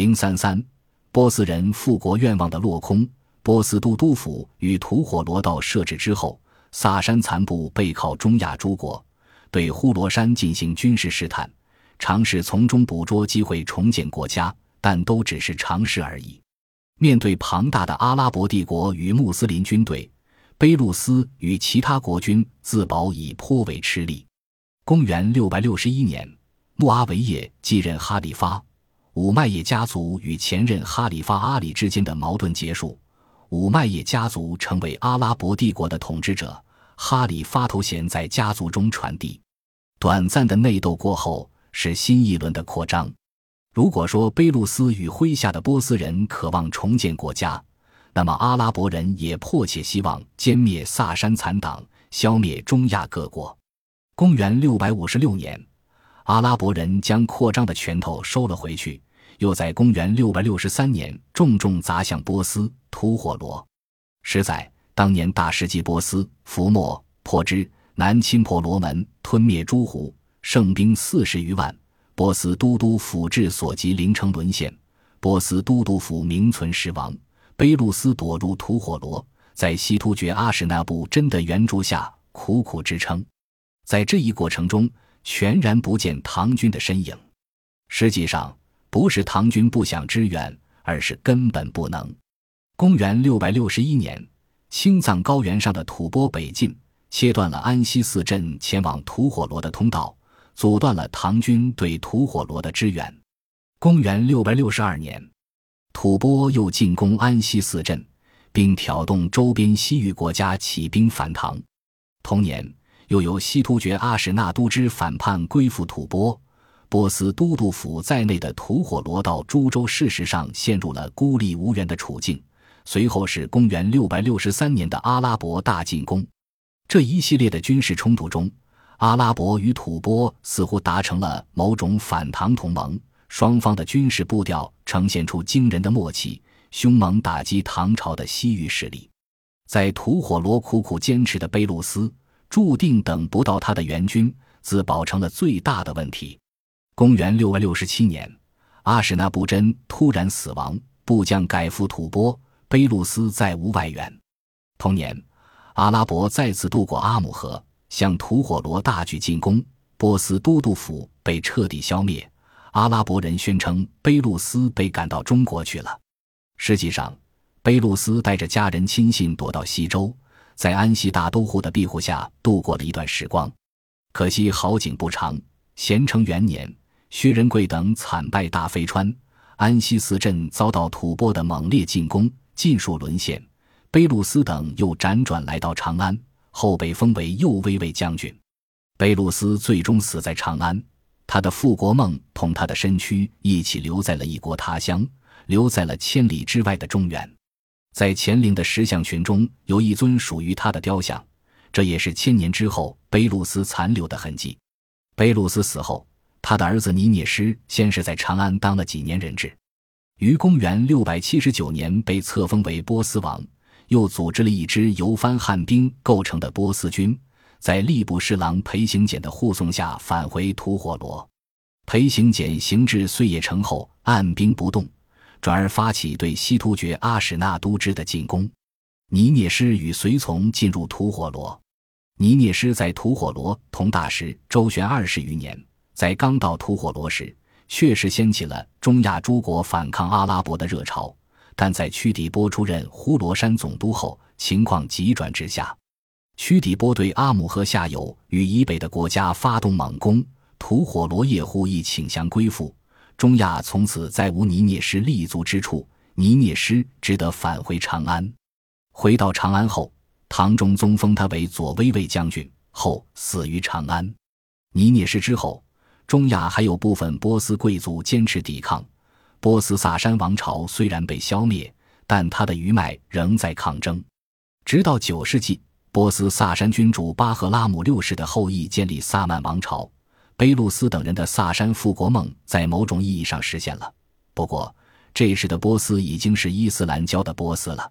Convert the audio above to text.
零三三，波斯人复国愿望的落空。波斯都督府与吐火罗道设置之后，萨珊残部背靠中亚诸国，对呼罗珊进行军事试探，尝试从中捕捉机会重建国家，但都只是尝试而已。面对庞大的阿拉伯帝国与穆斯林军队，卑路斯与其他国军自保已颇为吃力。公元六百六十一年，穆阿维叶继任哈里发。五麦叶家族与前任哈里发阿里之间的矛盾结束，五麦叶家族成为阿拉伯帝国的统治者，哈里发头衔在家族中传递。短暂的内斗过后，是新一轮的扩张。如果说贝鲁斯与麾下的波斯人渴望重建国家，那么阿拉伯人也迫切希望歼灭萨珊残党，消灭中亚各国。公元六百五十六年。阿拉伯人将扩张的拳头收了回去，又在公元六百六十三年重重砸向波斯吐火罗。实在当年大世纪波斯，伏没破之，南侵婆罗门，吞灭诸胡，胜兵四十余万。波斯都督府治所及，凌城沦陷，波斯都督府名存实亡。卑路斯躲入吐火罗，在西突厥阿史那部真的援助下苦苦支撑。在这一过程中。全然不见唐军的身影。实际上，不是唐军不想支援，而是根本不能。公元六百六十一年，青藏高原上的吐蕃北进，切断了安西四镇前往吐火罗的通道，阻断了唐军对吐火罗的支援。公元六百六十二年，吐蕃又进攻安西四镇，并挑动周边西域国家起兵反唐。同年。又由西突厥阿史那都之反叛归附吐蕃，波斯都督府在内的吐火罗道诸州事实上陷入了孤立无援的处境。随后是公元六百六十三年的阿拉伯大进攻。这一系列的军事冲突中，阿拉伯与吐蕃似乎达成了某种反唐同盟，双方的军事步调呈现出惊人的默契，凶猛打击唐朝的西域势力。在吐火罗苦苦坚持的贝鲁斯。注定等不到他的援军，自保成了最大的问题。公元六百六十七年，阿史那布真突然死亡，部将改赴吐蕃，卑路斯再无外援。同年，阿拉伯再次渡过阿姆河，向吐火罗大举进攻，波斯都督府被彻底消灭。阿拉伯人宣称卑路斯被赶到中国去了，实际上，卑路斯带着家人亲信躲到西周。在安西大都护的庇护下度过了一段时光，可惜好景不长。咸成元年，薛仁贵等惨败大飞川，安西四镇遭到吐蕃的猛烈进攻，尽数沦陷。卑路斯等又辗转来到长安，后被封为右威卫将军。卑路斯最终死在长安，他的复国梦同他的身躯一起留在了异国他乡，留在了千里之外的中原。在乾陵的石像群中有一尊属于他的雕像，这也是千年之后卑路斯残留的痕迹。卑路斯死后，他的儿子尼涅师先是在长安当了几年人质，于公元六百七十九年被册封为波斯王，又组织了一支由番汉兵构成的波斯军，在吏部侍郎裴行俭的护送下返回吐火罗。裴行俭行至碎叶城后，按兵不动。转而发起对西突厥阿史那都支的进攻，尼涅师与随从进入吐火罗。尼涅师在吐火罗同大师周旋二十余年，在刚到吐火罗时，确实掀起了中亚诸国反抗阿拉伯的热潮。但在屈底波出任呼罗珊总督后，情况急转直下。屈底波对阿姆河下游与以北的国家发动猛攻，吐火罗叶护亦请降归附。中亚从此再无尼涅师立足之处，尼涅师只得返回长安。回到长安后，唐中宗封他为左威卫将军，后死于长安。尼涅师之后，中亚还有部分波斯贵族坚持抵抗。波斯萨珊王朝虽然被消灭，但他的余脉仍在抗争。直到九世纪，波斯萨珊君主巴赫拉姆六世的后裔建立萨曼王朝。卑路斯等人的萨珊复国梦在某种意义上实现了，不过这时的波斯已经是伊斯兰教的波斯了。